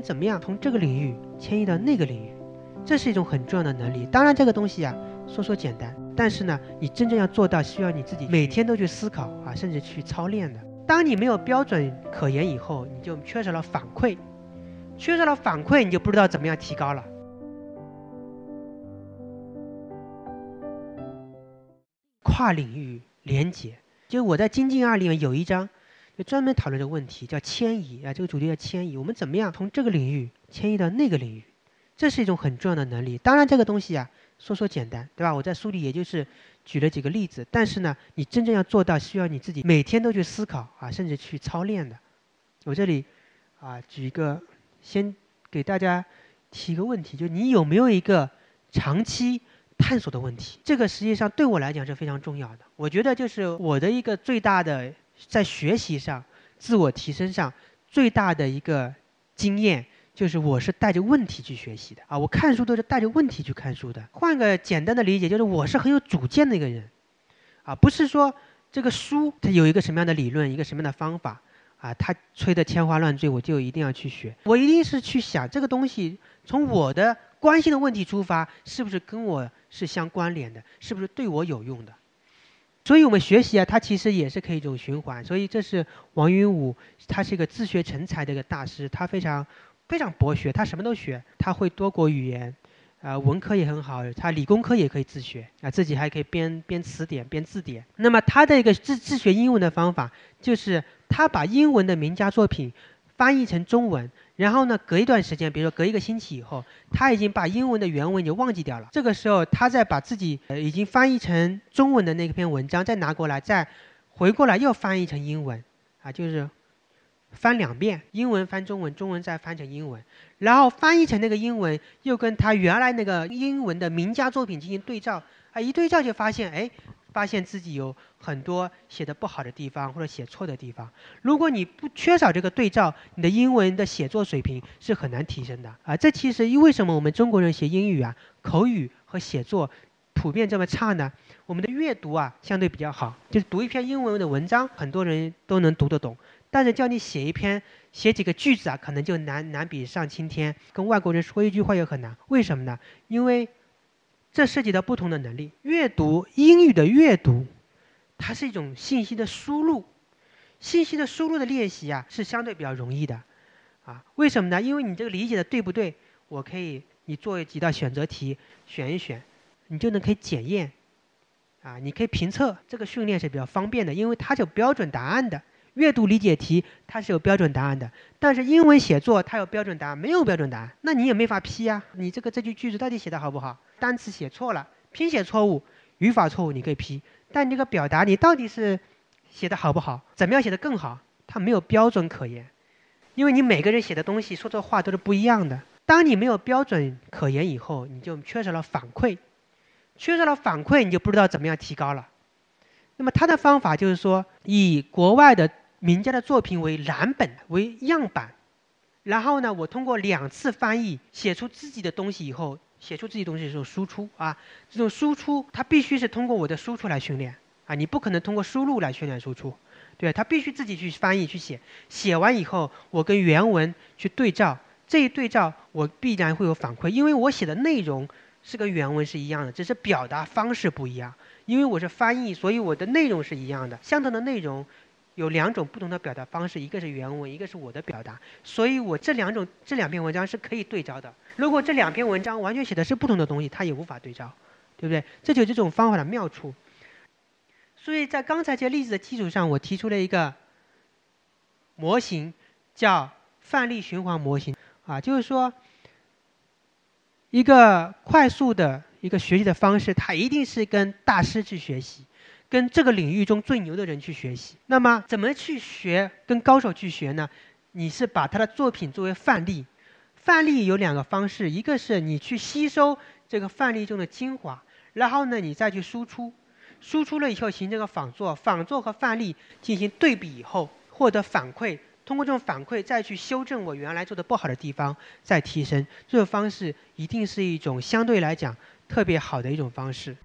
怎么样从这个领域迁移到那个领域？这是一种很重要的能力。当然，这个东西啊，说说简单，但是呢，你真正要做到，需要你自己每天都去思考啊，甚至去操练的。当你没有标准可言以后，你就缺少了反馈，缺少了反馈，你就不知道怎么样提高了。跨领域连接，就我在精进二里面有一章，就专门讨论这个问题，叫迁移啊，这个主题叫迁移。我们怎么样从这个领域迁移到那个领域？这是一种很重要的能力。当然，这个东西啊，说说简单，对吧？我在书里也就是举了几个例子，但是呢，你真正要做到，需要你自己每天都去思考啊，甚至去操练的。我这里啊，举一个，先给大家提一个问题，就你有没有一个长期探索的问题？这个实际上对我来讲是非常重要的。我觉得就是我的一个最大的在学习上、自我提升上最大的一个经验。就是我是带着问题去学习的啊，我看书都是带着问题去看书的。换个简单的理解，就是我是很有主见的一个人，啊，不是说这个书它有一个什么样的理论，一个什么样的方法，啊，它吹得天花乱坠，我就一定要去学。我一定是去想这个东西，从我的关心的问题出发，是不是跟我是相关联的，是不是对我有用的？所以我们学习啊，它其实也是可以一种循环。所以这是王云武，他是一个自学成才的一个大师，他非常。非常博学，他什么都学，他会多国语言，啊，文科也很好，他理工科也可以自学，啊，自己还可以编编词典、编字典。那么他的一个自自学英文的方法，就是他把英文的名家作品翻译成中文，然后呢，隔一段时间，比如说隔一个星期以后，他已经把英文的原文就忘记掉了。这个时候，他再把自己呃已经翻译成中文的那篇文章再拿过来，再回过来又翻译成英文，啊，就是。翻两遍，英文翻中文，中文再翻成英文，然后翻译成那个英文，又跟他原来那个英文的名家作品进行对照，啊，一对照就发现，哎，发现自己有很多写的不好的地方或者写错的地方。如果你不缺少这个对照，你的英文的写作水平是很难提升的啊。这其实为什么？我们中国人学英语啊，口语和写作普遍这么差呢？我们的阅读啊相对比较好，就是读一篇英文的文章，很多人都能读得懂。但是叫你写一篇、写几个句子啊，可能就难难比上青天。跟外国人说一句话也很难，为什么呢？因为这涉及到不同的能力。阅读英语的阅读，它是一种信息的输入，信息的输入的练习啊，是相对比较容易的，啊，为什么呢？因为你这个理解的对不对，我可以你做几道选择题，选一选，你就能可以检验，啊，你可以评测。这个训练是比较方便的，因为它有标准答案的。阅读理解题它是有标准答案的，但是英文写作它有标准答案，没有标准答案，那你也没法批啊。你这个这句句子到底写的好不好？单词写错了，拼写错误，语法错误，你可以批。但你这个表达你到底是写的好不好？怎么样写的更好？它没有标准可言，因为你每个人写的东西说的话都是不一样的。当你没有标准可言以后，你就缺少了反馈，缺少了反馈，你就不知道怎么样提高了。那么他的方法就是说，以国外的。名家的作品为蓝本为样板，然后呢，我通过两次翻译写出自己的东西以后，写出自己东西的时候输出啊，这种输出它必须是通过我的输出来训练啊，你不可能通过输入来训练输出，对，它必须自己去翻译去写，写完以后我跟原文去对照，这一对照我必然会有反馈，因为我写的内容是跟原文是一样的，只是表达方式不一样，因为我是翻译，所以我的内容是一样的，相同的内容。有两种不同的表达方式，一个是原文，一个是我的表达，所以我这两种这两篇文章是可以对照的。如果这两篇文章完全写的是不同的东西，它也无法对照，对不对？这就是这种方法的妙处。所以在刚才这例子的基础上，我提出了一个模型，叫范例循环模型啊，就是说一个快速的一个学习的方式，它一定是跟大师去学习。跟这个领域中最牛的人去学习，那么怎么去学？跟高手去学呢？你是把他的作品作为范例，范例有两个方式，一个是你去吸收这个范例中的精华，然后呢你再去输出，输出了以后形成个仿作，仿作和范例进行对比以后获得反馈，通过这种反馈再去修正我原来做的不好的地方，再提升。这种方式一定是一种相对来讲特别好的一种方式。